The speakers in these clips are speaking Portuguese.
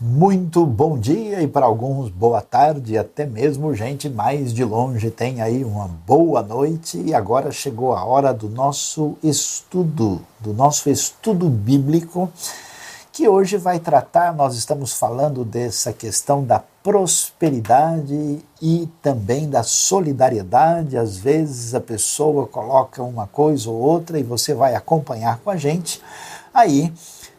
muito bom dia e para alguns boa tarde, até mesmo gente mais de longe tem aí uma boa noite e agora chegou a hora do nosso estudo, do nosso estudo bíblico, que hoje vai tratar, nós estamos falando dessa questão da prosperidade e também da solidariedade. Às vezes a pessoa coloca uma coisa ou outra e você vai acompanhar com a gente. Aí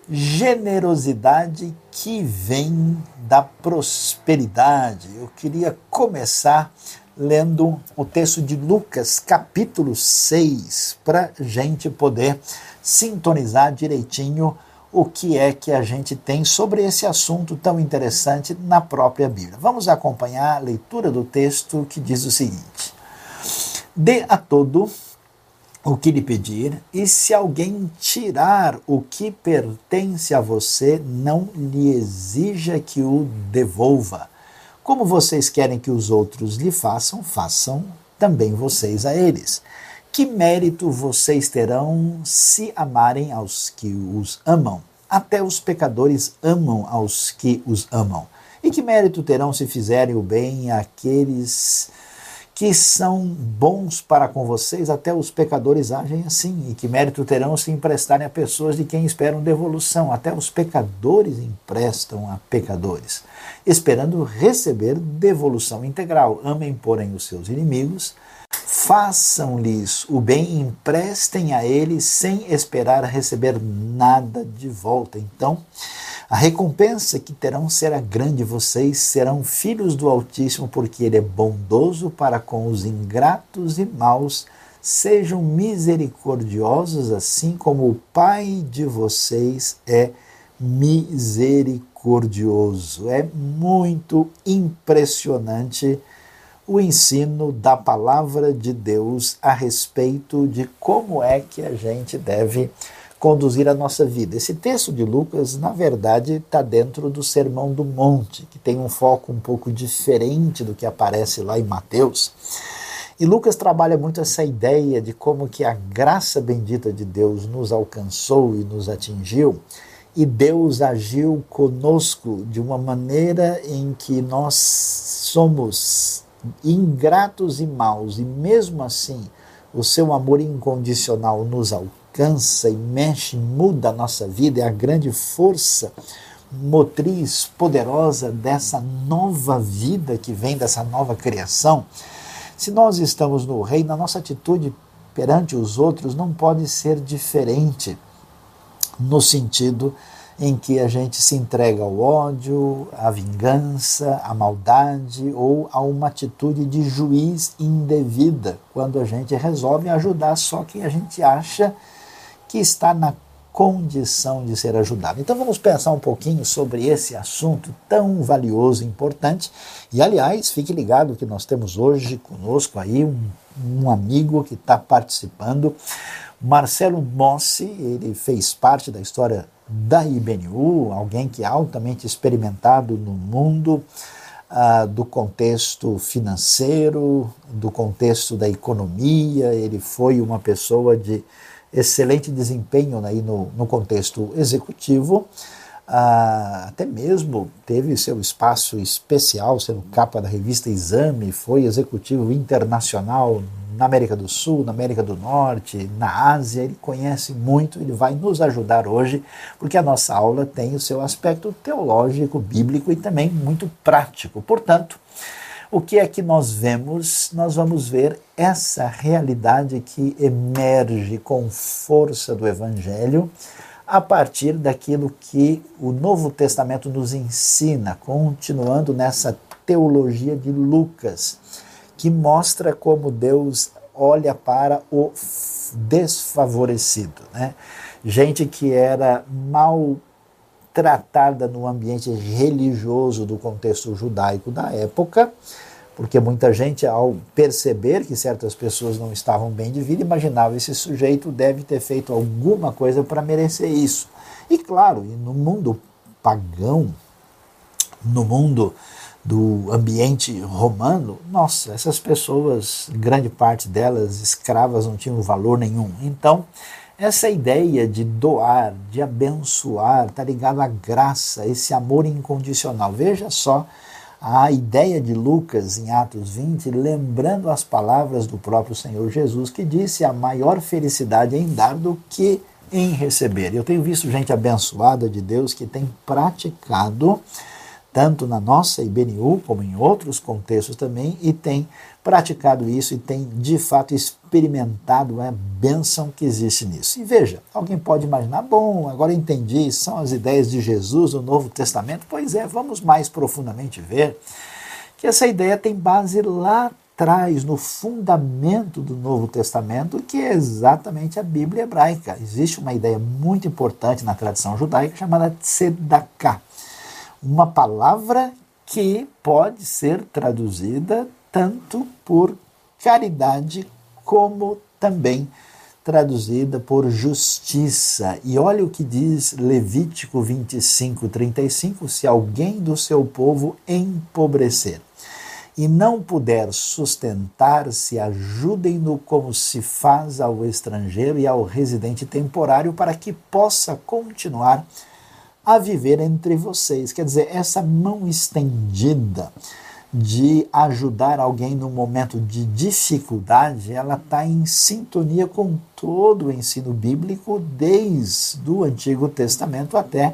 generosidade que vem da prosperidade. Eu queria começar lendo o texto de Lucas, capítulo 6, para gente poder sintonizar direitinho o que é que a gente tem sobre esse assunto tão interessante na própria Bíblia. Vamos acompanhar a leitura do texto que diz o seguinte: Dê a todo o que lhe pedir, e se alguém tirar o que pertence a você, não lhe exija que o devolva. Como vocês querem que os outros lhe façam, façam também vocês a eles. Que mérito vocês terão se amarem aos que os amam? Até os pecadores amam aos que os amam. E que mérito terão se fizerem o bem àqueles que são bons para com vocês, até os pecadores agem assim, e que mérito terão se emprestarem a pessoas de quem esperam devolução, até os pecadores emprestam a pecadores, esperando receber devolução integral. Amem, porém, os seus inimigos, façam-lhes o bem, emprestem a eles sem esperar receber nada de volta. Então, a recompensa que terão será grande, vocês serão filhos do Altíssimo, porque Ele é bondoso para com os ingratos e maus. Sejam misericordiosos, assim como o Pai de vocês é misericordioso. É muito impressionante o ensino da palavra de Deus a respeito de como é que a gente deve conduzir a nossa vida. Esse texto de Lucas, na verdade, está dentro do Sermão do Monte, que tem um foco um pouco diferente do que aparece lá em Mateus. E Lucas trabalha muito essa ideia de como que a graça bendita de Deus nos alcançou e nos atingiu, e Deus agiu conosco de uma maneira em que nós somos ingratos e maus, e mesmo assim o seu amor incondicional nos alcança alcança e mexe, muda a nossa vida, é a grande força motriz poderosa dessa nova vida que vem dessa nova criação. Se nós estamos no reino, a nossa atitude perante os outros não pode ser diferente no sentido em que a gente se entrega ao ódio, à vingança, à maldade ou a uma atitude de juiz indevida, quando a gente resolve ajudar só quem a gente acha que está na condição de ser ajudado. Então vamos pensar um pouquinho sobre esse assunto tão valioso e importante. E aliás, fique ligado que nós temos hoje conosco aí um, um amigo que está participando, Marcelo Mossi, ele fez parte da história da IBNU, alguém que é altamente experimentado no mundo ah, do contexto financeiro, do contexto da economia, ele foi uma pessoa de excelente desempenho aí no, no contexto executivo, ah, até mesmo teve seu espaço especial, sendo capa da revista Exame, foi executivo internacional na América do Sul, na América do Norte, na Ásia, ele conhece muito, ele vai nos ajudar hoje, porque a nossa aula tem o seu aspecto teológico, bíblico e também muito prático. Portanto, o que é que nós vemos? Nós vamos ver essa realidade que emerge com força do Evangelho a partir daquilo que o Novo Testamento nos ensina, continuando nessa teologia de Lucas, que mostra como Deus olha para o desfavorecido. Né? Gente que era mal tratada no ambiente religioso do contexto judaico da época, porque muita gente, ao perceber que certas pessoas não estavam bem de vida, imaginava esse sujeito deve ter feito alguma coisa para merecer isso. E claro, no mundo pagão, no mundo do ambiente romano, nossa, essas pessoas, grande parte delas escravas, não tinham valor nenhum. Então, essa ideia de doar, de abençoar, está ligado à graça, esse amor incondicional. Veja só a ideia de Lucas em Atos 20, lembrando as palavras do próprio Senhor Jesus, que disse: a maior felicidade é em dar do que em receber. Eu tenho visto gente abençoada de Deus que tem praticado tanto na nossa IBNU como em outros contextos também, e tem praticado isso e tem de fato experimentado a bênção que existe nisso. E veja, alguém pode imaginar, bom, agora entendi, são as ideias de Jesus no Novo Testamento. Pois é, vamos mais profundamente ver que essa ideia tem base lá atrás, no fundamento do Novo Testamento, que é exatamente a Bíblia hebraica. Existe uma ideia muito importante na tradição judaica chamada tzedakah uma palavra que pode ser traduzida tanto por caridade como também traduzida por justiça. E olha o que diz Levítico 25, 35: se alguém do seu povo empobrecer e não puder sustentar-se, ajudem-no como se faz ao estrangeiro e ao residente temporário, para que possa continuar a viver entre vocês. Quer dizer, essa mão estendida de ajudar alguém no momento de dificuldade, ela está em sintonia com todo o ensino bíblico, desde o Antigo Testamento até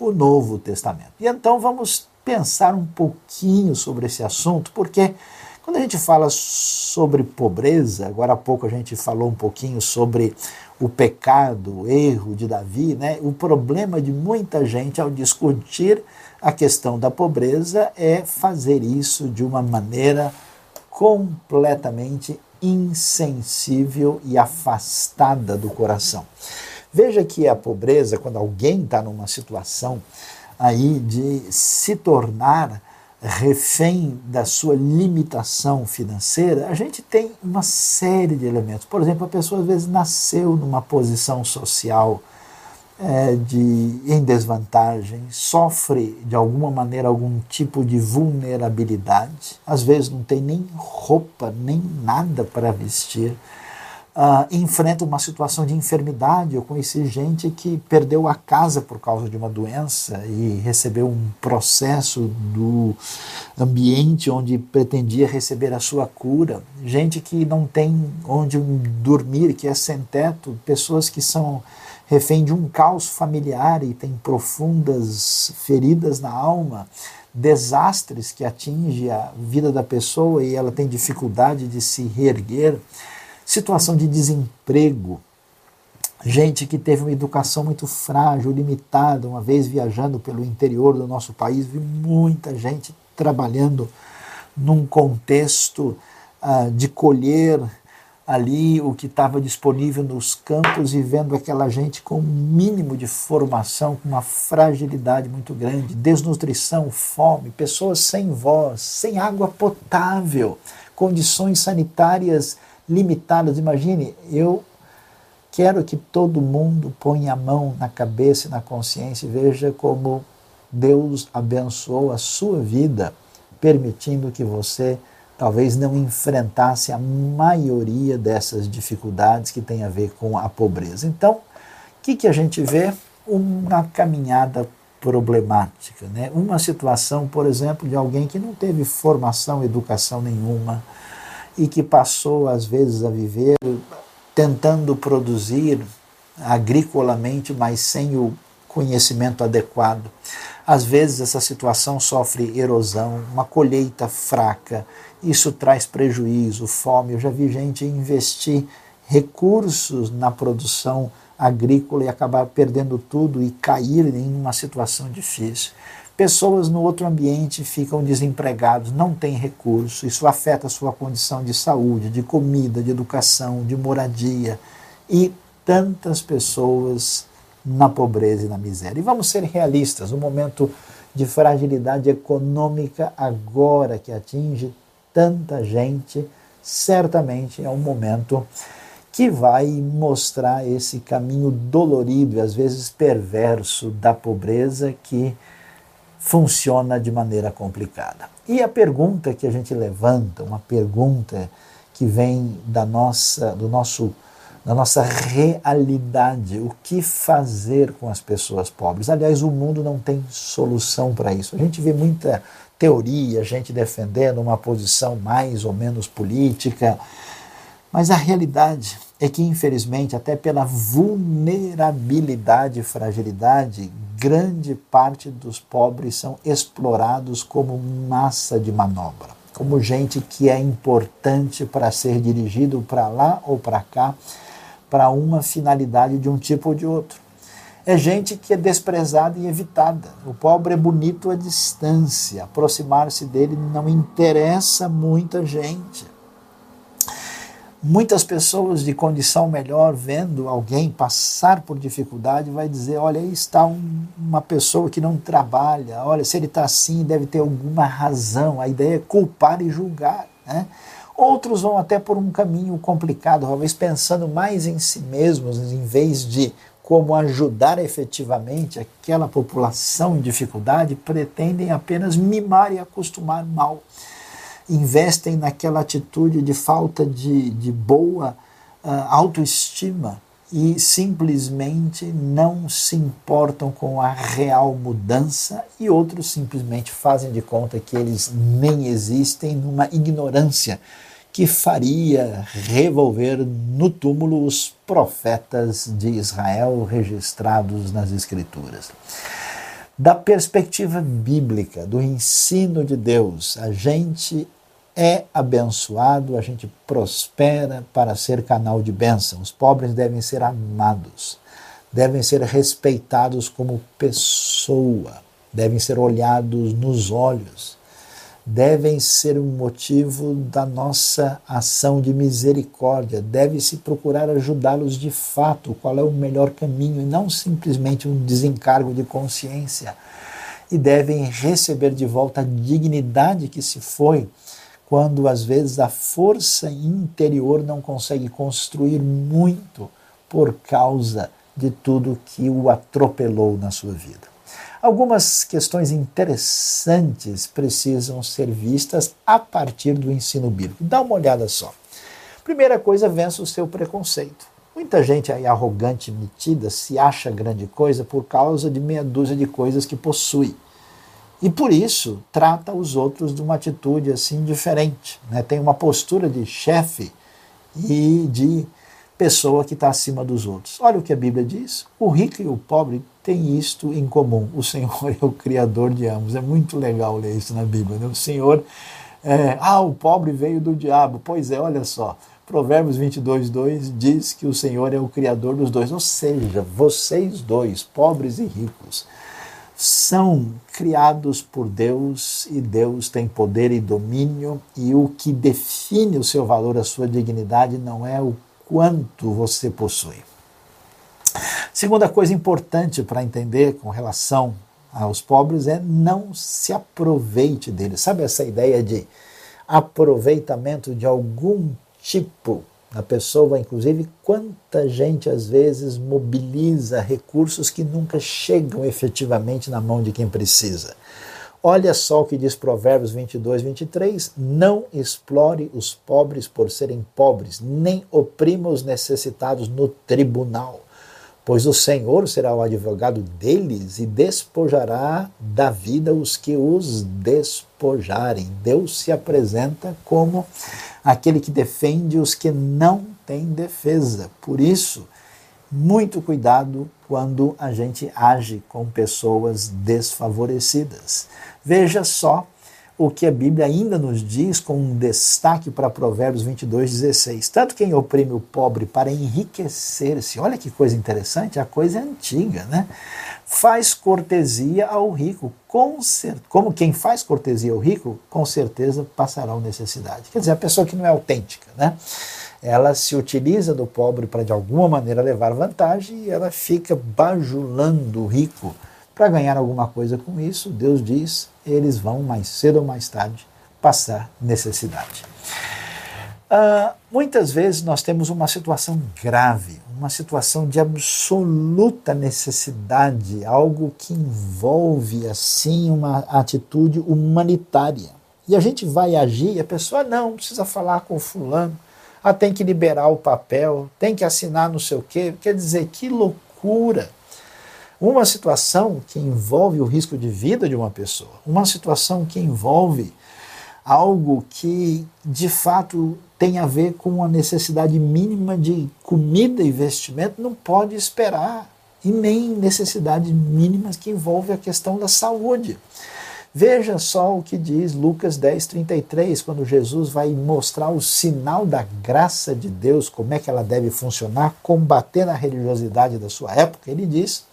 o Novo Testamento. E então vamos pensar um pouquinho sobre esse assunto, porque quando a gente fala sobre pobreza, agora há pouco a gente falou um pouquinho sobre o pecado, o erro de Davi, né? o problema de muita gente ao discutir a questão da pobreza é fazer isso de uma maneira completamente insensível e afastada do coração. Veja que a pobreza, quando alguém está numa situação aí de se tornar refém da sua limitação financeira, a gente tem uma série de elementos. Por exemplo, a pessoa às vezes nasceu numa posição social é, de, em desvantagem, sofre de alguma maneira algum tipo de vulnerabilidade, às vezes não tem nem roupa, nem nada para vestir uh, enfrenta uma situação de enfermidade. Eu conheci gente que perdeu a casa por causa de uma doença e recebeu um processo do ambiente onde pretendia receber a sua cura. Gente que não tem onde dormir, que é sem teto, pessoas que são refém de um caos familiar e tem profundas feridas na alma, desastres que atingem a vida da pessoa e ela tem dificuldade de se reerguer situação de desemprego, gente que teve uma educação muito frágil, limitada. Uma vez viajando pelo interior do nosso país, vi muita gente trabalhando num contexto uh, de colher ali o que estava disponível nos campos e vendo aquela gente com um mínimo de formação, com uma fragilidade muito grande, desnutrição, fome, pessoas sem voz, sem água potável, condições sanitárias limitadas. Imagine, eu quero que todo mundo ponha a mão na cabeça e na consciência e veja como Deus abençoou a sua vida, permitindo que você talvez não enfrentasse a maioria dessas dificuldades que tem a ver com a pobreza. Então, o que, que a gente vê? Uma caminhada problemática, né? uma situação, por exemplo, de alguém que não teve formação, educação nenhuma, e que passou, às vezes, a viver tentando produzir agricolamente, mas sem o conhecimento adequado. Às vezes, essa situação sofre erosão, uma colheita fraca, isso traz prejuízo, fome. Eu já vi gente investir recursos na produção agrícola e acabar perdendo tudo e cair em uma situação difícil. Pessoas no outro ambiente ficam desempregados, não têm recurso, isso afeta a sua condição de saúde, de comida, de educação, de moradia e tantas pessoas na pobreza e na miséria. E vamos ser realistas, o momento de fragilidade econômica agora que atinge tanta gente, certamente é um momento que vai mostrar esse caminho dolorido e às vezes perverso da pobreza que funciona de maneira complicada. E a pergunta que a gente levanta, uma pergunta que vem da nossa, do nosso da nossa realidade, o que fazer com as pessoas pobres. Aliás, o mundo não tem solução para isso. A gente vê muita teoria, gente defendendo uma posição mais ou menos política, mas a realidade é que, infelizmente, até pela vulnerabilidade e fragilidade, grande parte dos pobres são explorados como massa de manobra, como gente que é importante para ser dirigido para lá ou para cá para uma finalidade de um tipo ou de outro. É gente que é desprezada e evitada. O pobre é bonito à distância. Aproximar-se dele não interessa muita gente. Muitas pessoas de condição melhor, vendo alguém passar por dificuldade, vai dizer: olha, aí está um, uma pessoa que não trabalha, olha, se ele está assim, deve ter alguma razão. A ideia é culpar e julgar. Né? Outros vão até por um caminho complicado, talvez pensando mais em si mesmos, em vez de como ajudar efetivamente aquela população em dificuldade, pretendem apenas mimar e acostumar mal investem naquela atitude de falta de, de boa uh, autoestima e simplesmente não se importam com a real mudança, e outros simplesmente fazem de conta que eles nem existem numa ignorância que faria revolver no túmulo os profetas de Israel registrados nas Escrituras. Da perspectiva bíblica, do ensino de Deus, a gente é abençoado, a gente prospera para ser canal de bênção. Os pobres devem ser amados, devem ser respeitados como pessoa, devem ser olhados nos olhos, devem ser um motivo da nossa ação de misericórdia, deve-se procurar ajudá-los de fato, qual é o melhor caminho, e não simplesmente um desencargo de consciência. E devem receber de volta a dignidade que se foi quando às vezes a força interior não consegue construir muito por causa de tudo que o atropelou na sua vida. Algumas questões interessantes precisam ser vistas a partir do ensino bíblico. Dá uma olhada só. Primeira coisa, vença o seu preconceito. Muita gente aí arrogante, metida, se acha grande coisa por causa de meia dúzia de coisas que possui. E por isso trata os outros de uma atitude assim diferente. Né? Tem uma postura de chefe e de pessoa que está acima dos outros. Olha o que a Bíblia diz: o rico e o pobre têm isto em comum. O Senhor é o Criador de ambos. É muito legal ler isso na Bíblia. Né? O Senhor, é, ah, o pobre veio do diabo. Pois é, olha só. Provérbios 22, 2 diz que o Senhor é o Criador dos dois. Ou seja, vocês dois, pobres e ricos, são criados por Deus e Deus tem poder e domínio, e o que define o seu valor, a sua dignidade, não é o quanto você possui. Segunda coisa importante para entender com relação aos pobres é não se aproveite deles. Sabe essa ideia de aproveitamento de algum tipo a pessoa, inclusive, quanta gente às vezes mobiliza recursos que nunca chegam efetivamente na mão de quem precisa. Olha só o que diz Provérbios 22, 23: Não explore os pobres por serem pobres, nem oprima os necessitados no tribunal, pois o Senhor será o advogado deles e despojará da vida os que os despojarem. Deus se apresenta como aquele que defende os que não têm defesa. Por isso, muito cuidado quando a gente age com pessoas desfavorecidas. Veja só o que a Bíblia ainda nos diz com um destaque para Provérbios 22, 16. Tanto quem oprime o pobre para enriquecer-se, olha que coisa interessante, a coisa é antiga, né? Faz cortesia ao rico, com cer como quem faz cortesia ao rico, com certeza passará necessidade. Quer dizer, a pessoa que não é autêntica, né? Ela se utiliza do pobre para de alguma maneira levar vantagem e ela fica bajulando o rico para ganhar alguma coisa com isso, Deus diz, eles vão mais cedo ou mais tarde passar necessidade. Uh, muitas vezes nós temos uma situação grave, uma situação de absoluta necessidade, algo que envolve assim uma atitude humanitária. E a gente vai agir e a pessoa não precisa falar com fulano. Ah, tem que liberar o papel, tem que assinar não sei o quê. Quer dizer, que loucura! Uma situação que envolve o risco de vida de uma pessoa, uma situação que envolve algo que de fato tem a ver com a necessidade mínima de comida e vestimento, não pode esperar. E nem necessidades mínimas que envolvem a questão da saúde. Veja só o que diz Lucas 10, 33, quando Jesus vai mostrar o sinal da graça de Deus, como é que ela deve funcionar, combatendo a religiosidade da sua época. Ele diz: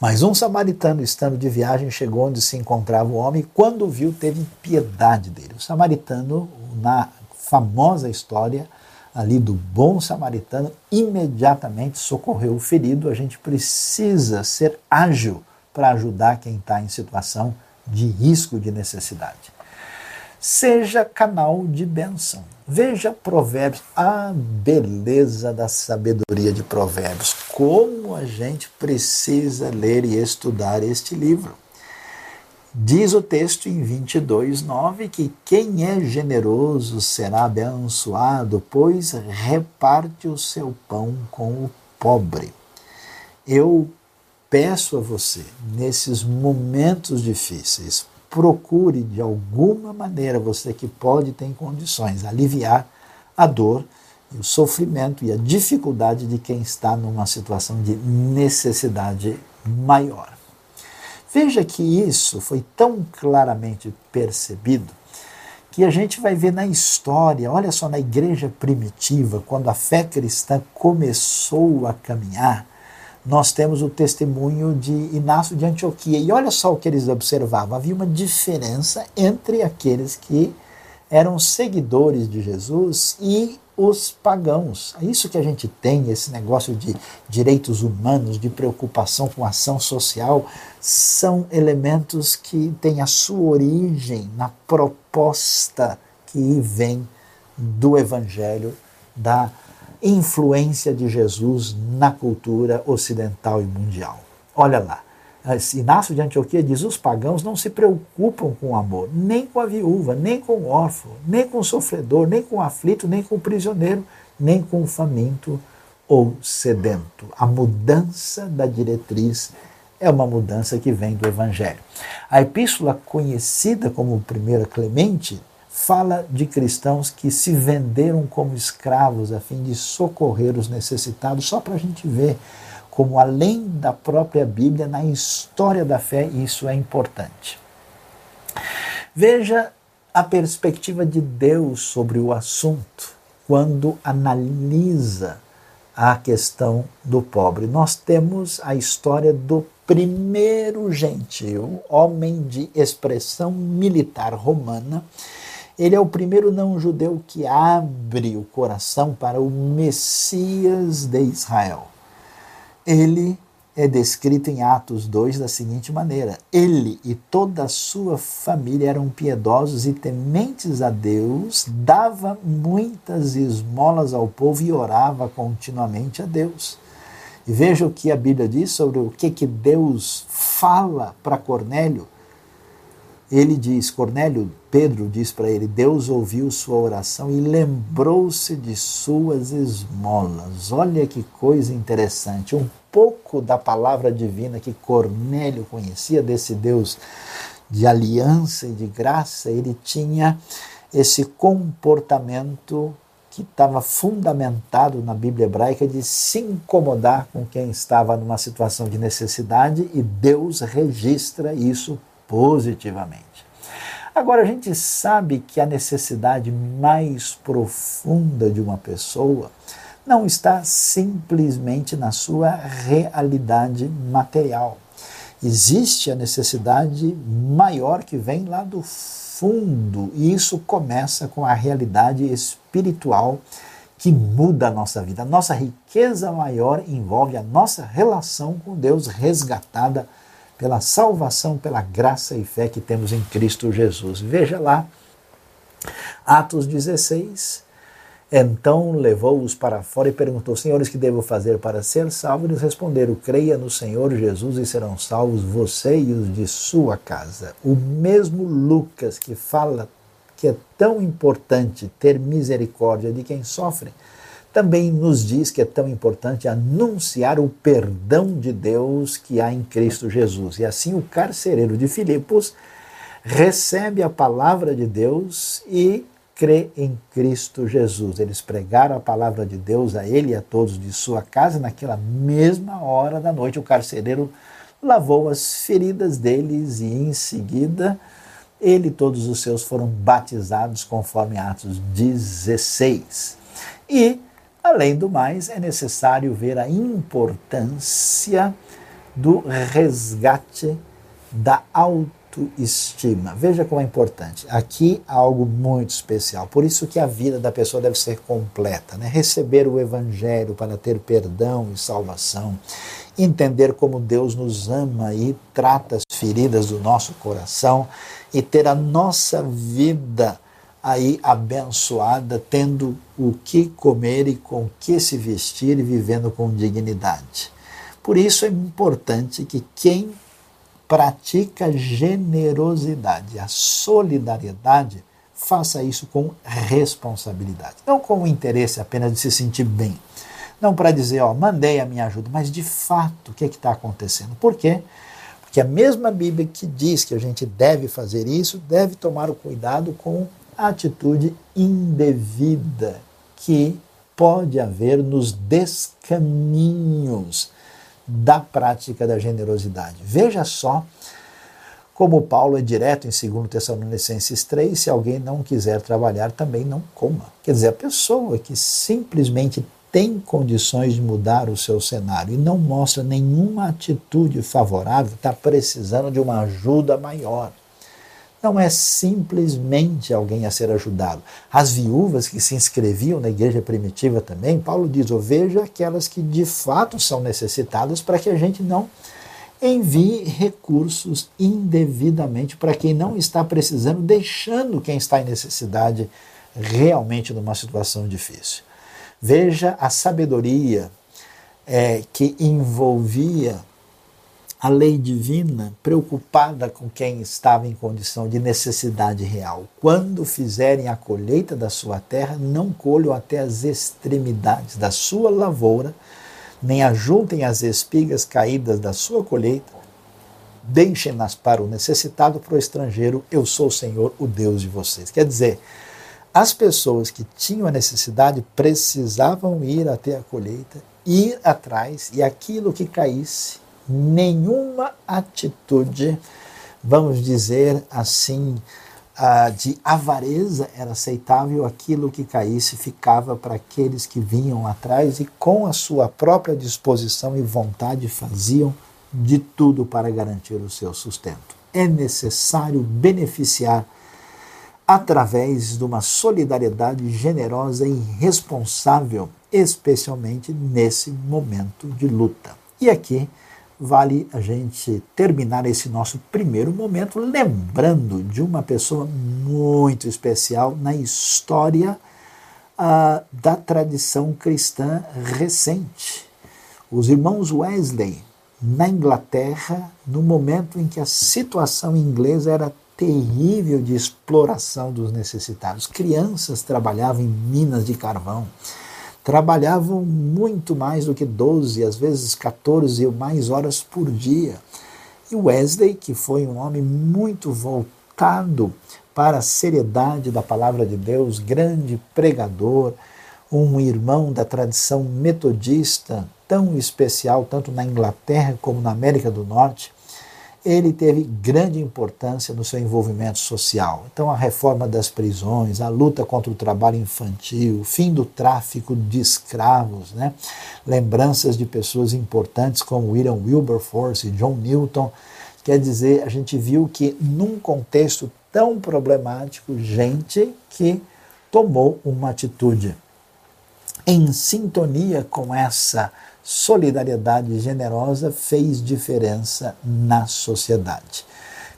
Mas um samaritano, estando de viagem, chegou onde se encontrava o homem, e quando viu, teve piedade dele. O samaritano, na famosa história ali do bom samaritano, imediatamente socorreu o ferido. A gente precisa ser ágil para ajudar quem está em situação de risco de necessidade. Seja canal de bênção. Veja Provérbios, a beleza da sabedoria de Provérbios. Como a gente precisa ler e estudar este livro. Diz o texto em 22, 9 que quem é generoso será abençoado, pois reparte o seu pão com o pobre. Eu peço a você, nesses momentos difíceis, procure de alguma maneira, você que pode ter condições, aliviar a dor o sofrimento e a dificuldade de quem está numa situação de necessidade maior. Veja que isso foi tão claramente percebido que a gente vai ver na história, olha só, na igreja primitiva, quando a fé cristã começou a caminhar, nós temos o testemunho de Inácio de Antioquia. E olha só o que eles observavam: havia uma diferença entre aqueles que eram seguidores de Jesus e os pagãos. É isso que a gente tem, esse negócio de direitos humanos, de preocupação com ação social, são elementos que têm a sua origem na proposta que vem do Evangelho, da influência de Jesus na cultura ocidental e mundial. Olha lá, Inácio de Antioquia diz: os pagãos não se preocupam com o amor, nem com a viúva, nem com o órfão, nem com o sofredor, nem com o aflito, nem com o prisioneiro, nem com o faminto ou sedento. A mudança da diretriz é uma mudança que vem do Evangelho. A epístola conhecida como 1 Clemente fala de cristãos que se venderam como escravos a fim de socorrer os necessitados, só para a gente ver como além da própria Bíblia, na história da fé, isso é importante. Veja a perspectiva de Deus sobre o assunto quando analisa a questão do pobre. Nós temos a história do primeiro gentil, homem de expressão militar romana. Ele é o primeiro não-judeu que abre o coração para o Messias de Israel ele é descrito em Atos 2 da seguinte maneira: Ele e toda a sua família eram piedosos e tementes a Deus, dava muitas esmolas ao povo e orava continuamente a Deus. E veja o que a Bíblia diz sobre o que, que Deus fala para Cornélio ele diz, Cornélio, Pedro diz para ele: Deus ouviu sua oração e lembrou-se de suas esmolas. Olha que coisa interessante. Um pouco da palavra divina que Cornélio conhecia desse Deus de aliança e de graça, ele tinha esse comportamento que estava fundamentado na Bíblia hebraica de se incomodar com quem estava numa situação de necessidade e Deus registra isso positivamente. Agora, a gente sabe que a necessidade mais profunda de uma pessoa não está simplesmente na sua realidade material. Existe a necessidade maior que vem lá do fundo, e isso começa com a realidade espiritual que muda a nossa vida. A nossa riqueza maior envolve a nossa relação com Deus resgatada pela salvação, pela graça e fé que temos em Cristo Jesus. Veja lá, Atos 16. Então levou-os para fora e perguntou: Senhores, que devo fazer para ser salvo? Eles responderam: Creia no Senhor Jesus e serão salvos você e os de sua casa. O mesmo Lucas que fala que é tão importante ter misericórdia de quem sofre, também nos diz que é tão importante anunciar o perdão de Deus que há em Cristo Jesus. E assim o carcereiro de Filipos recebe a palavra de Deus e crê em Cristo Jesus. Eles pregaram a palavra de Deus a ele e a todos de sua casa. Naquela mesma hora da noite, o carcereiro lavou as feridas deles e em seguida ele e todos os seus foram batizados conforme Atos 16. E, além do mais, é necessário ver a importância do resgate da autoestima. Veja como é importante. Aqui há algo muito especial. Por isso que a vida da pessoa deve ser completa, né? Receber o evangelho para ter perdão e salvação, entender como Deus nos ama e trata as feridas do nosso coração e ter a nossa vida aí abençoada, tendo o que comer e com que se vestir e vivendo com dignidade. Por isso é importante que quem pratica generosidade, a solidariedade, faça isso com responsabilidade. Não com o interesse apenas de se sentir bem. Não para dizer, ó, mandei a minha ajuda, mas de fato, o que é está acontecendo? Por quê? Porque a mesma Bíblia que diz que a gente deve fazer isso, deve tomar o cuidado com atitude indevida que pode haver nos descaminhos da prática da generosidade. Veja só como Paulo é direto em 2 Tessalonicenses 3, se alguém não quiser trabalhar, também não coma. Quer dizer, a pessoa que simplesmente tem condições de mudar o seu cenário e não mostra nenhuma atitude favorável, está precisando de uma ajuda maior não é simplesmente alguém a ser ajudado. As viúvas que se inscreviam na igreja primitiva também, Paulo diz: oh, veja aquelas que de fato são necessitadas para que a gente não envie recursos indevidamente para quem não está precisando, deixando quem está em necessidade realmente numa situação difícil. Veja a sabedoria é, que envolvia a lei divina, preocupada com quem estava em condição de necessidade real. Quando fizerem a colheita da sua terra, não colham até as extremidades da sua lavoura, nem ajuntem as espigas caídas da sua colheita, deixem-nas para o necessitado, para o estrangeiro, eu sou o Senhor, o Deus de vocês. Quer dizer, as pessoas que tinham a necessidade precisavam ir até a colheita, ir atrás, e aquilo que caísse, nenhuma atitude, vamos dizer assim, de avareza era aceitável, aquilo que caísse ficava para aqueles que vinham atrás e, com a sua própria disposição e vontade, faziam de tudo para garantir o seu sustento. É necessário beneficiar através de uma solidariedade generosa e responsável, especialmente nesse momento de luta. E aqui vale a gente terminar esse nosso primeiro momento lembrando de uma pessoa muito especial na história da tradição cristã recente. Os irmãos Wesley, na Inglaterra, no momento em que a situação inglesa era terrível de exploração dos necessitados. Crianças trabalhavam em minas de carvão trabalhavam muito mais do que 12, às vezes 14 ou mais horas por dia. E Wesley, que foi um homem muito voltado para a seriedade da palavra de Deus, grande pregador, um irmão da tradição metodista tão especial, tanto na Inglaterra como na América do Norte, ele teve grande importância no seu envolvimento social. Então, a reforma das prisões, a luta contra o trabalho infantil, o fim do tráfico de escravos, né? lembranças de pessoas importantes como William Wilberforce e John Newton. Quer dizer, a gente viu que num contexto tão problemático, gente que tomou uma atitude em sintonia com essa solidariedade generosa fez diferença na sociedade.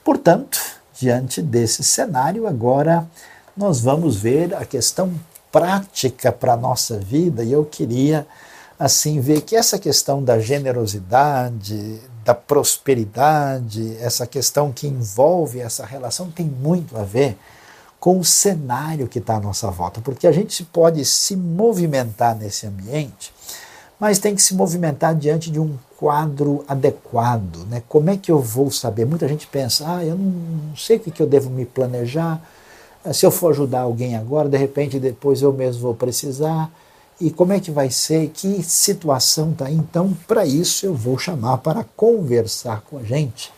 Portanto, diante desse cenário, agora nós vamos ver a questão prática para a nossa vida e eu queria assim ver que essa questão da generosidade, da prosperidade, essa questão que envolve essa relação tem muito a ver com o cenário que está à nossa volta, porque a gente pode se movimentar nesse ambiente, mas tem que se movimentar diante de um quadro adequado. Né? Como é que eu vou saber? Muita gente pensa, ah, eu não sei o que eu devo me planejar, se eu for ajudar alguém agora, de repente depois eu mesmo vou precisar. E como é que vai ser? Que situação está? Então, para isso, eu vou chamar para conversar com a gente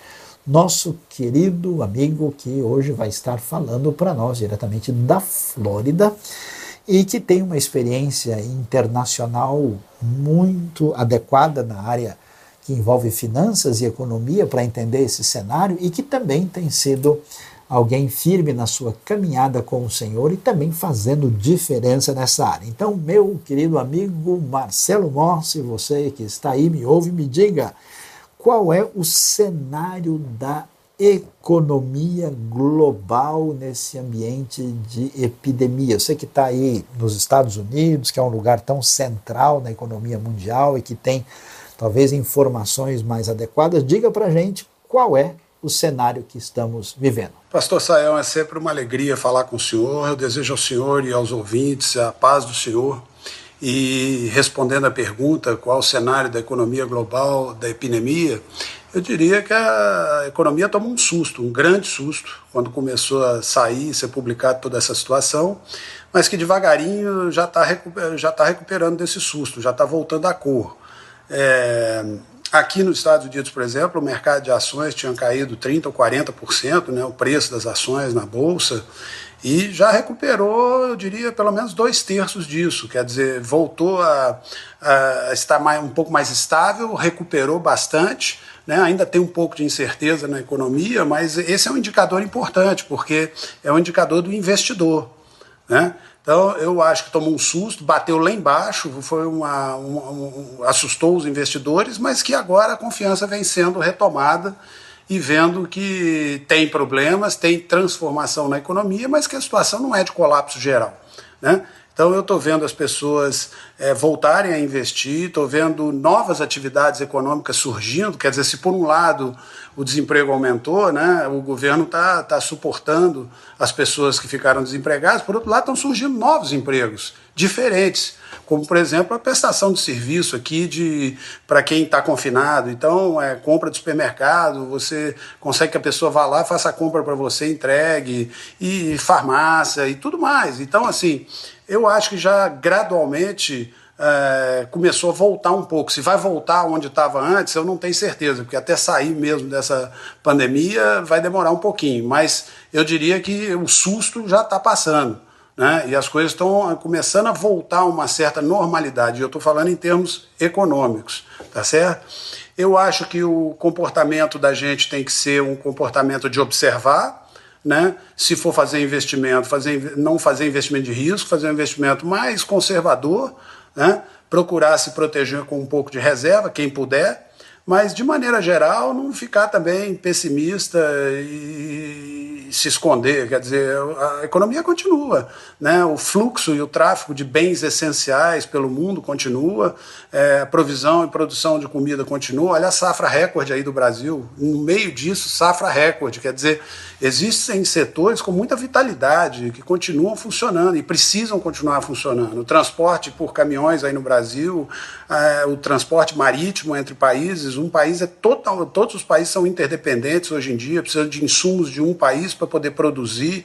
nosso querido amigo que hoje vai estar falando para nós diretamente da Flórida e que tem uma experiência internacional muito adequada na área que envolve finanças e economia para entender esse cenário e que também tem sido alguém firme na sua caminhada com o Senhor e também fazendo diferença nessa área. Então, meu querido amigo Marcelo Morse, você que está aí, me ouve, me diga qual é o cenário da economia global nesse ambiente de epidemia. Você que está aí nos Estados Unidos, que é um lugar tão central na economia mundial e que tem talvez informações mais adequadas, diga para gente qual é o cenário que estamos vivendo. Pastor Sayão, é sempre uma alegria falar com o senhor. Eu desejo ao senhor e aos ouvintes a paz do senhor e respondendo à pergunta qual o cenário da economia global da epidemia, eu diria que a economia tomou um susto, um grande susto, quando começou a sair, ser publicada toda essa situação, mas que devagarinho já está já tá recuperando desse susto, já está voltando à cor. É, aqui nos Estados Unidos, por exemplo, o mercado de ações tinha caído 30% ou 40%, né, o preço das ações na Bolsa, e já recuperou, eu diria, pelo menos dois terços disso. Quer dizer, voltou a, a estar mais, um pouco mais estável, recuperou bastante. Né? Ainda tem um pouco de incerteza na economia, mas esse é um indicador importante, porque é um indicador do investidor. Né? Então, eu acho que tomou um susto, bateu lá embaixo, foi uma, um, assustou os investidores, mas que agora a confiança vem sendo retomada e vendo que tem problemas, tem transformação na economia, mas que a situação não é de colapso geral. Né? Então eu estou vendo as pessoas é, voltarem a investir, estou vendo novas atividades econômicas surgindo. Quer dizer, se por um lado o desemprego aumentou, né, o governo está tá suportando as pessoas que ficaram desempregadas, por outro lado estão surgindo novos empregos diferentes como por exemplo a prestação de serviço aqui de para quem está confinado. Então, é compra de supermercado, você consegue que a pessoa vá lá, faça a compra para você, entregue, e farmácia e tudo mais. Então, assim, eu acho que já gradualmente é, começou a voltar um pouco. Se vai voltar onde estava antes, eu não tenho certeza, porque até sair mesmo dessa pandemia vai demorar um pouquinho. Mas eu diria que o susto já está passando né? e as coisas estão começando a voltar a uma certa normalidade. Eu estou falando em termos econômicos, tá certo? Eu acho que o comportamento da gente tem que ser um comportamento de observar, né? Se for fazer investimento, fazer, não fazer investimento de risco, fazer um investimento mais conservador, né? Procurar se proteger com um pouco de reserva, quem puder, mas de maneira geral não ficar também pessimista e se esconder, quer dizer, a economia continua, né? o fluxo e o tráfego de bens essenciais pelo mundo continua, é, a provisão e produção de comida continua, olha a safra recorde aí do Brasil, no meio disso, safra recorde, quer dizer, existem setores com muita vitalidade, que continuam funcionando e precisam continuar funcionando, o transporte por caminhões aí no Brasil, é, o transporte marítimo entre países. Um país é total, todos os países são interdependentes hoje em dia, precisam de insumos de um país para poder produzir.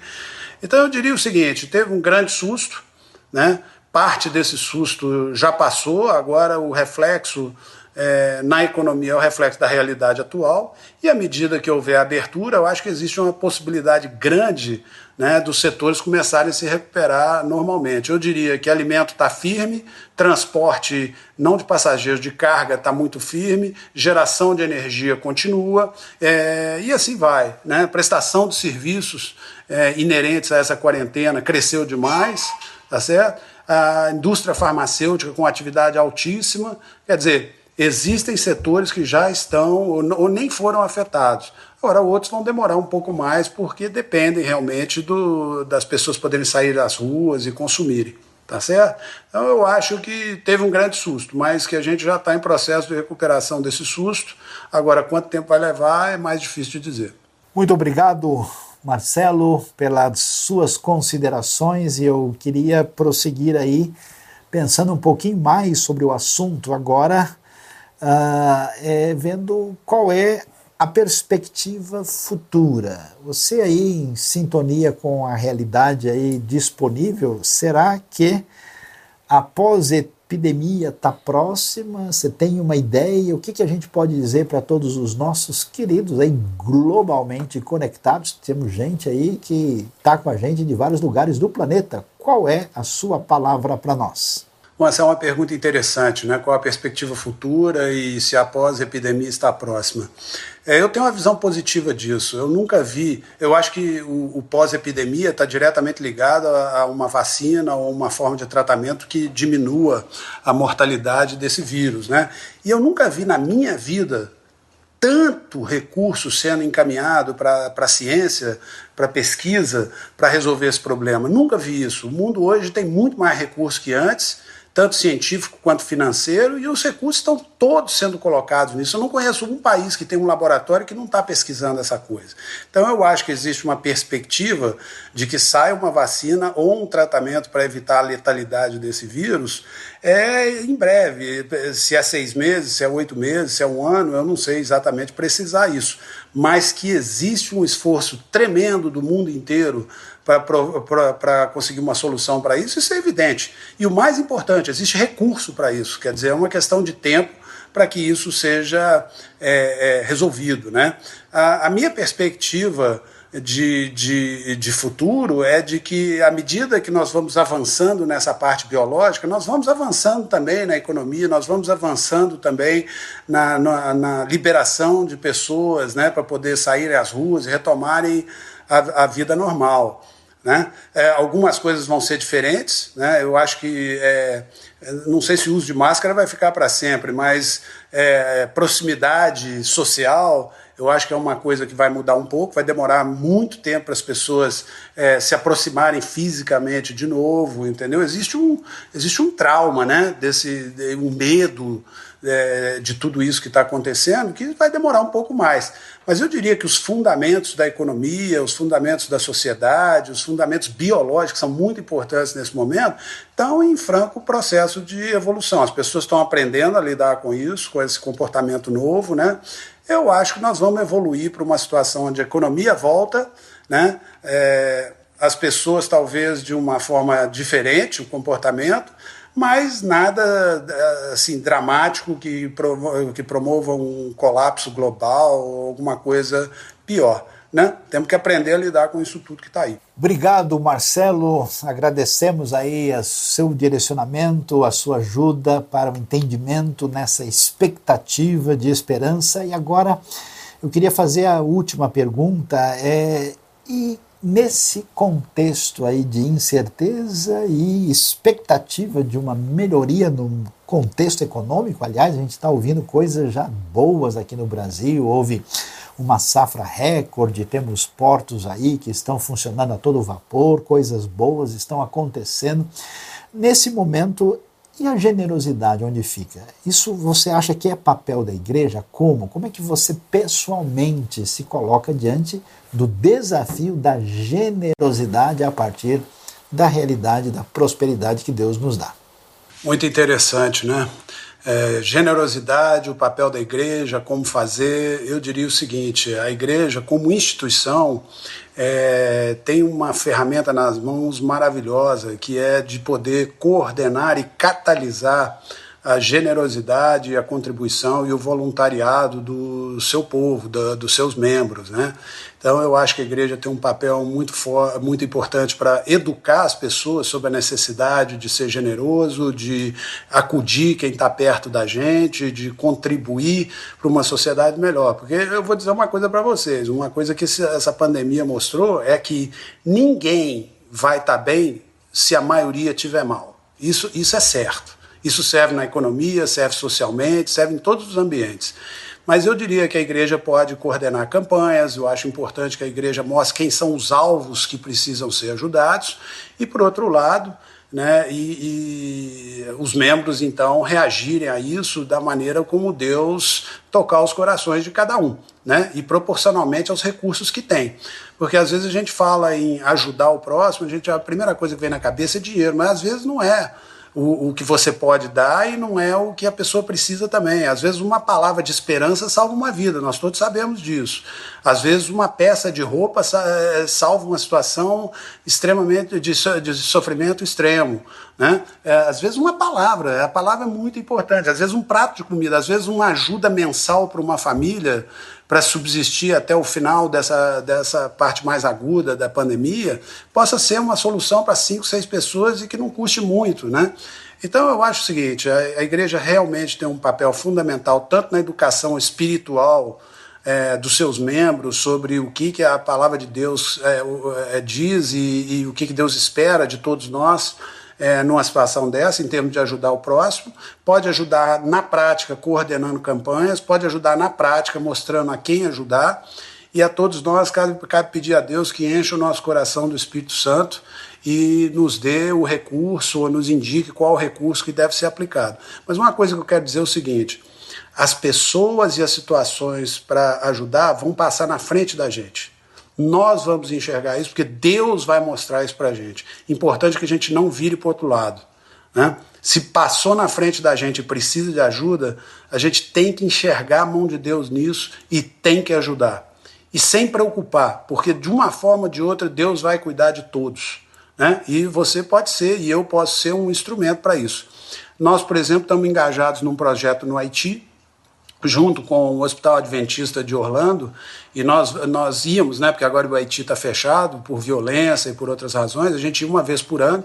Então eu diria o seguinte: teve um grande susto, né? Parte desse susto já passou, agora o reflexo é, na economia é o reflexo da realidade atual, e à medida que houver abertura, eu acho que existe uma possibilidade grande né, dos setores começarem a se recuperar normalmente. Eu diria que alimento está firme, transporte não de passageiros, de carga está muito firme, geração de energia continua, é, e assim vai. Né? Prestação de serviços é, inerentes a essa quarentena cresceu demais, tá certo? A indústria farmacêutica com atividade altíssima, quer dizer, existem setores que já estão ou nem foram afetados. Agora, outros vão demorar um pouco mais, porque dependem realmente do, das pessoas poderem sair das ruas e consumirem. Tá certo? Então, eu acho que teve um grande susto, mas que a gente já está em processo de recuperação desse susto. Agora, quanto tempo vai levar é mais difícil de dizer. Muito obrigado, Marcelo, pelas suas considerações e eu queria prosseguir aí pensando um pouquinho mais sobre o assunto agora, uh, é, vendo qual é a perspectiva futura. Você aí em sintonia com a realidade aí disponível, será que após epidemia está próxima? Você tem uma ideia? O que, que a gente pode dizer para todos os nossos queridos aí globalmente conectados? Temos gente aí que está com a gente de vários lugares do planeta. Qual é a sua palavra para nós? Bom, essa é uma pergunta interessante, né? Qual a perspectiva futura e se a epidemia está próxima? É, eu tenho uma visão positiva disso. Eu nunca vi. Eu acho que o, o pós-epidemia está diretamente ligado a, a, uma vacina ou uma forma de tratamento que diminua a mortalidade desse vírus, né? E eu nunca vi na minha vida tanto recurso sendo encaminhado para a ciência, para pesquisa, para resolver esse problema. Nunca vi isso. O mundo hoje tem muito mais recurso que antes tanto científico quanto financeiro, e os recursos estão todos sendo colocados nisso. Eu não conheço um país que tem um laboratório que não está pesquisando essa coisa. Então eu acho que existe uma perspectiva de que saia uma vacina ou um tratamento para evitar a letalidade desse vírus é em breve. Se é seis meses, se é oito meses, se é um ano, eu não sei exatamente precisar isso. Mas que existe um esforço tremendo do mundo inteiro para conseguir uma solução para isso, isso é evidente. E o mais importante, existe recurso para isso, quer dizer, é uma questão de tempo para que isso seja é, é, resolvido. Né? A, a minha perspectiva de, de, de futuro é de que, à medida que nós vamos avançando nessa parte biológica, nós vamos avançando também na economia, nós vamos avançando também na, na, na liberação de pessoas né, para poder saírem às ruas e retomarem a, a vida normal. Né? É, algumas coisas vão ser diferentes, né? eu acho que, é, não sei se o uso de máscara vai ficar para sempre, mas é, proximidade social, eu acho que é uma coisa que vai mudar um pouco, vai demorar muito tempo para as pessoas é, se aproximarem fisicamente de novo, entendeu? Existe um, existe um trauma, né? Desse, um medo, é, de tudo isso que está acontecendo, que vai demorar um pouco mais. Mas eu diria que os fundamentos da economia, os fundamentos da sociedade, os fundamentos biológicos são muito importantes nesse momento, estão em franco processo de evolução. As pessoas estão aprendendo a lidar com isso, com esse comportamento novo, né? Eu acho que nós vamos evoluir para uma situação onde a economia volta, né? É, as pessoas talvez de uma forma diferente, o comportamento, mas nada assim dramático que, que promova um colapso global ou alguma coisa pior. Né? Temos que aprender a lidar com isso tudo que está aí. Obrigado, Marcelo. Agradecemos aí o seu direcionamento, a sua ajuda para o entendimento nessa expectativa de esperança. E agora eu queria fazer a última pergunta. É, e nesse contexto aí de incerteza e expectativa de uma melhoria no contexto econômico, aliás, a gente está ouvindo coisas já boas aqui no Brasil, houve uma safra recorde, temos portos aí que estão funcionando a todo vapor, coisas boas estão acontecendo. Nesse momento, e a generosidade, onde fica? Isso você acha que é papel da igreja? Como? Como é que você pessoalmente se coloca diante do desafio da generosidade a partir da realidade da prosperidade que Deus nos dá? Muito interessante, né? É, generosidade, o papel da igreja, como fazer. Eu diria o seguinte: a igreja, como instituição, é, tem uma ferramenta nas mãos maravilhosa, que é de poder coordenar e catalisar a generosidade, a contribuição e o voluntariado do seu povo, da, dos seus membros. Né? Então, eu acho que a igreja tem um papel muito, muito importante para educar as pessoas sobre a necessidade de ser generoso, de acudir quem está perto da gente, de contribuir para uma sociedade melhor. Porque eu vou dizer uma coisa para vocês: uma coisa que essa pandemia mostrou é que ninguém vai estar tá bem se a maioria estiver mal. Isso, isso é certo. Isso serve na economia, serve socialmente, serve em todos os ambientes. Mas eu diria que a igreja pode coordenar campanhas, eu acho importante que a igreja mostre quem são os alvos que precisam ser ajudados, e, por outro lado, né, e, e, os membros então reagirem a isso da maneira como Deus tocar os corações de cada um, né, e proporcionalmente aos recursos que tem. Porque às vezes a gente fala em ajudar o próximo, a, gente, a primeira coisa que vem na cabeça é dinheiro, mas às vezes não é o, o que você pode dar e não é o que a pessoa precisa também. Às vezes, uma palavra de esperança salva uma vida, nós todos sabemos disso. Às vezes, uma peça de roupa eh, salva uma situação extremamente de, de sofrimento extremo. Né? É, às vezes, uma palavra, a palavra é muito importante. Às vezes, um prato de comida, às vezes, uma ajuda mensal para uma família para subsistir até o final dessa, dessa parte mais aguda da pandemia, possa ser uma solução para cinco, seis pessoas e que não custe muito, né? Então eu acho o seguinte, a, a igreja realmente tem um papel fundamental tanto na educação espiritual é, dos seus membros sobre o que, que a palavra de Deus é, é, diz e, e o que, que Deus espera de todos nós, é, numa situação dessa, em termos de ajudar o próximo, pode ajudar na prática coordenando campanhas, pode ajudar na prática mostrando a quem ajudar, e a todos nós cabe, cabe pedir a Deus que encha o nosso coração do Espírito Santo e nos dê o recurso ou nos indique qual o recurso que deve ser aplicado. Mas uma coisa que eu quero dizer é o seguinte: as pessoas e as situações para ajudar vão passar na frente da gente. Nós vamos enxergar isso porque Deus vai mostrar isso para a gente. Importante que a gente não vire para outro lado. Né? Se passou na frente da gente e precisa de ajuda, a gente tem que enxergar a mão de Deus nisso e tem que ajudar. E sem preocupar, porque de uma forma ou de outra Deus vai cuidar de todos. Né? E você pode ser, e eu posso ser um instrumento para isso. Nós, por exemplo, estamos engajados num projeto no Haiti, junto com o Hospital Adventista de Orlando, e nós, nós íamos, né, porque agora o Haiti está fechado por violência e por outras razões, a gente ia uma vez por ano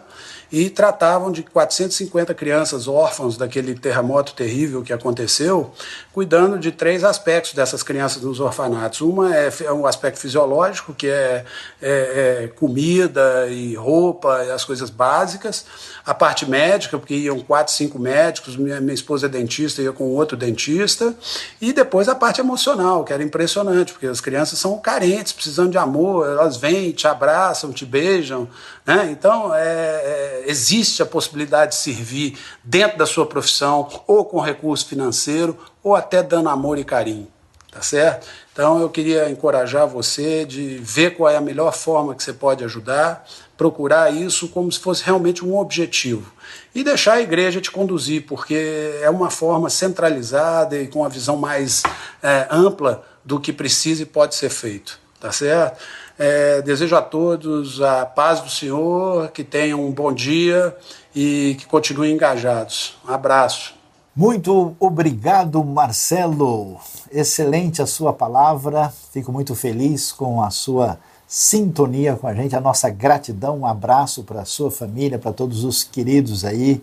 e tratavam de 450 crianças órfãos daquele terremoto terrível que aconteceu, cuidando de três aspectos dessas crianças nos orfanatos. Uma é, é um aspecto fisiológico, que é, é, é comida e roupa, e as coisas básicas. A parte médica, porque iam quatro, cinco médicos, minha, minha esposa é dentista, ia com outro dentista. E depois a parte emocional, que era impressionante, porque as crianças são carentes, precisando de amor, elas vêm, te abraçam, te beijam. Né? Então, é, é, existe a possibilidade de servir dentro da sua profissão, ou com recurso financeiro, ou até dando amor e carinho. Tá certo? Então, eu queria encorajar você de ver qual é a melhor forma que você pode ajudar, procurar isso como se fosse realmente um objetivo. E deixar a igreja te conduzir, porque é uma forma centralizada e com uma visão mais é, ampla do que precisa e pode ser feito. Tá certo? É, desejo a todos a paz do Senhor, que tenham um bom dia e que continuem engajados. Um abraço. Muito obrigado, Marcelo. Excelente a sua palavra. Fico muito feliz com a sua sintonia com a gente, a nossa gratidão. Um abraço para a sua família, para todos os queridos aí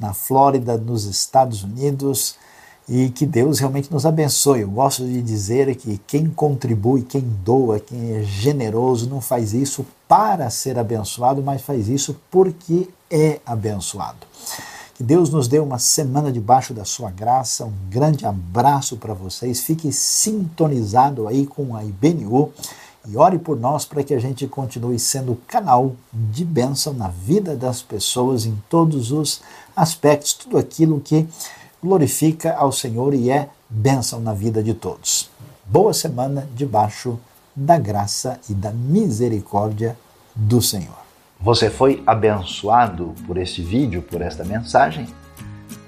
na Flórida, nos Estados Unidos e que Deus realmente nos abençoe. Eu gosto de dizer que quem contribui, quem doa, quem é generoso, não faz isso para ser abençoado, mas faz isso porque é abençoado. Que Deus nos dê uma semana debaixo da sua graça. Um grande abraço para vocês. Fique sintonizado aí com a IBNU e ore por nós para que a gente continue sendo canal de bênção na vida das pessoas em todos os aspectos, tudo aquilo que glorifica ao Senhor e é bênção na vida de todos. Boa semana debaixo da graça e da misericórdia do Senhor. Você foi abençoado por este vídeo, por esta mensagem?